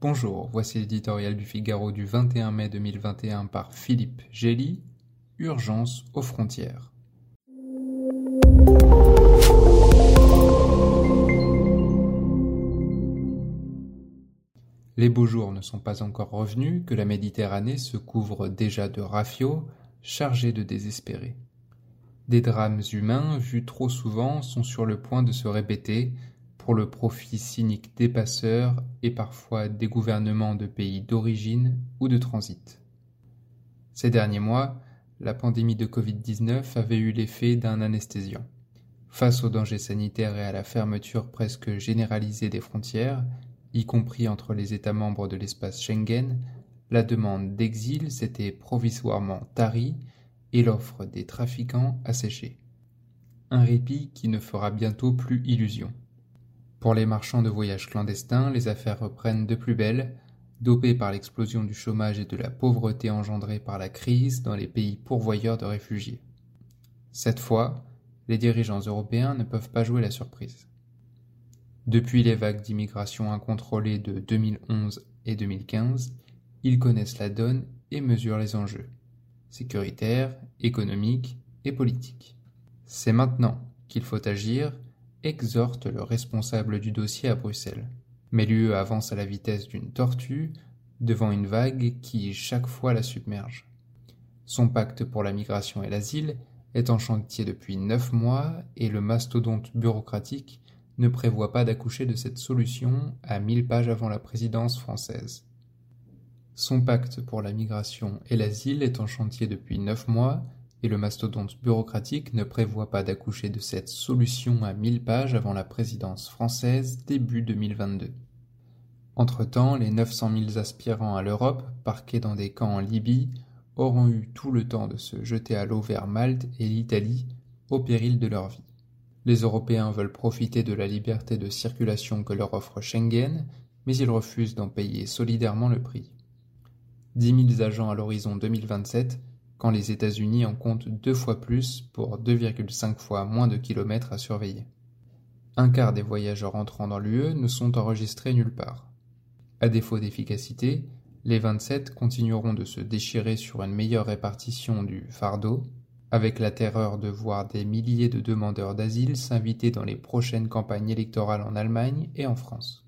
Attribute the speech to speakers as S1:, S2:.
S1: Bonjour, voici l'éditorial du Figaro du 21 mai 2021 par Philippe Gély. Urgence aux frontières. Les beaux jours ne sont pas encore revenus que la Méditerranée se couvre déjà de rafiaux chargés de désespérer. Des drames humains vus trop souvent sont sur le point de se répéter le profit cynique des passeurs et parfois des gouvernements de pays d'origine ou de transit. Ces derniers mois, la pandémie de Covid-19 avait eu l'effet d'un anesthésiant. Face aux dangers sanitaires et à la fermeture presque généralisée des frontières, y compris entre les États membres de l'espace Schengen, la demande d'exil s'était provisoirement tarie et l'offre des trafiquants asséchée. Un répit qui ne fera bientôt plus illusion. Pour les marchands de voyages clandestins, les affaires reprennent de plus belle, dopées par l'explosion du chômage et de la pauvreté engendrée par la crise dans les pays pourvoyeurs de réfugiés. Cette fois, les dirigeants européens ne peuvent pas jouer la surprise. Depuis les vagues d'immigration incontrôlée de 2011 et 2015, ils connaissent la donne et mesurent les enjeux sécuritaires, économiques et politiques. C'est maintenant qu'il faut agir exhorte le responsable du dossier à Bruxelles. Mais l'UE avance à la vitesse d'une tortue devant une vague qui chaque fois la submerge. Son pacte pour la migration et l'asile est en chantier depuis neuf mois et le mastodonte bureaucratique ne prévoit pas d'accoucher de cette solution à mille pages avant la présidence française. Son pacte pour la migration et l'asile est en chantier depuis neuf mois et le mastodonte bureaucratique ne prévoit pas d'accoucher de cette solution à mille pages avant la présidence française début 2022. Entre-temps, les 900 000 aspirants à l'Europe, parqués dans des camps en Libye, auront eu tout le temps de se jeter à l'eau vers Malte et l'Italie, au péril de leur vie. Les Européens veulent profiter de la liberté de circulation que leur offre Schengen, mais ils refusent d'en payer solidairement le prix. 10 000 agents à l'horizon 2027 quand les États-Unis en comptent deux fois plus pour 2,5 fois moins de kilomètres à surveiller. Un quart des voyageurs entrant dans l'UE ne sont enregistrés nulle part. À défaut d'efficacité, les 27 continueront de se déchirer sur une meilleure répartition du fardeau, avec la terreur de voir des milliers de demandeurs d'asile s'inviter dans les prochaines campagnes électorales en Allemagne et en France.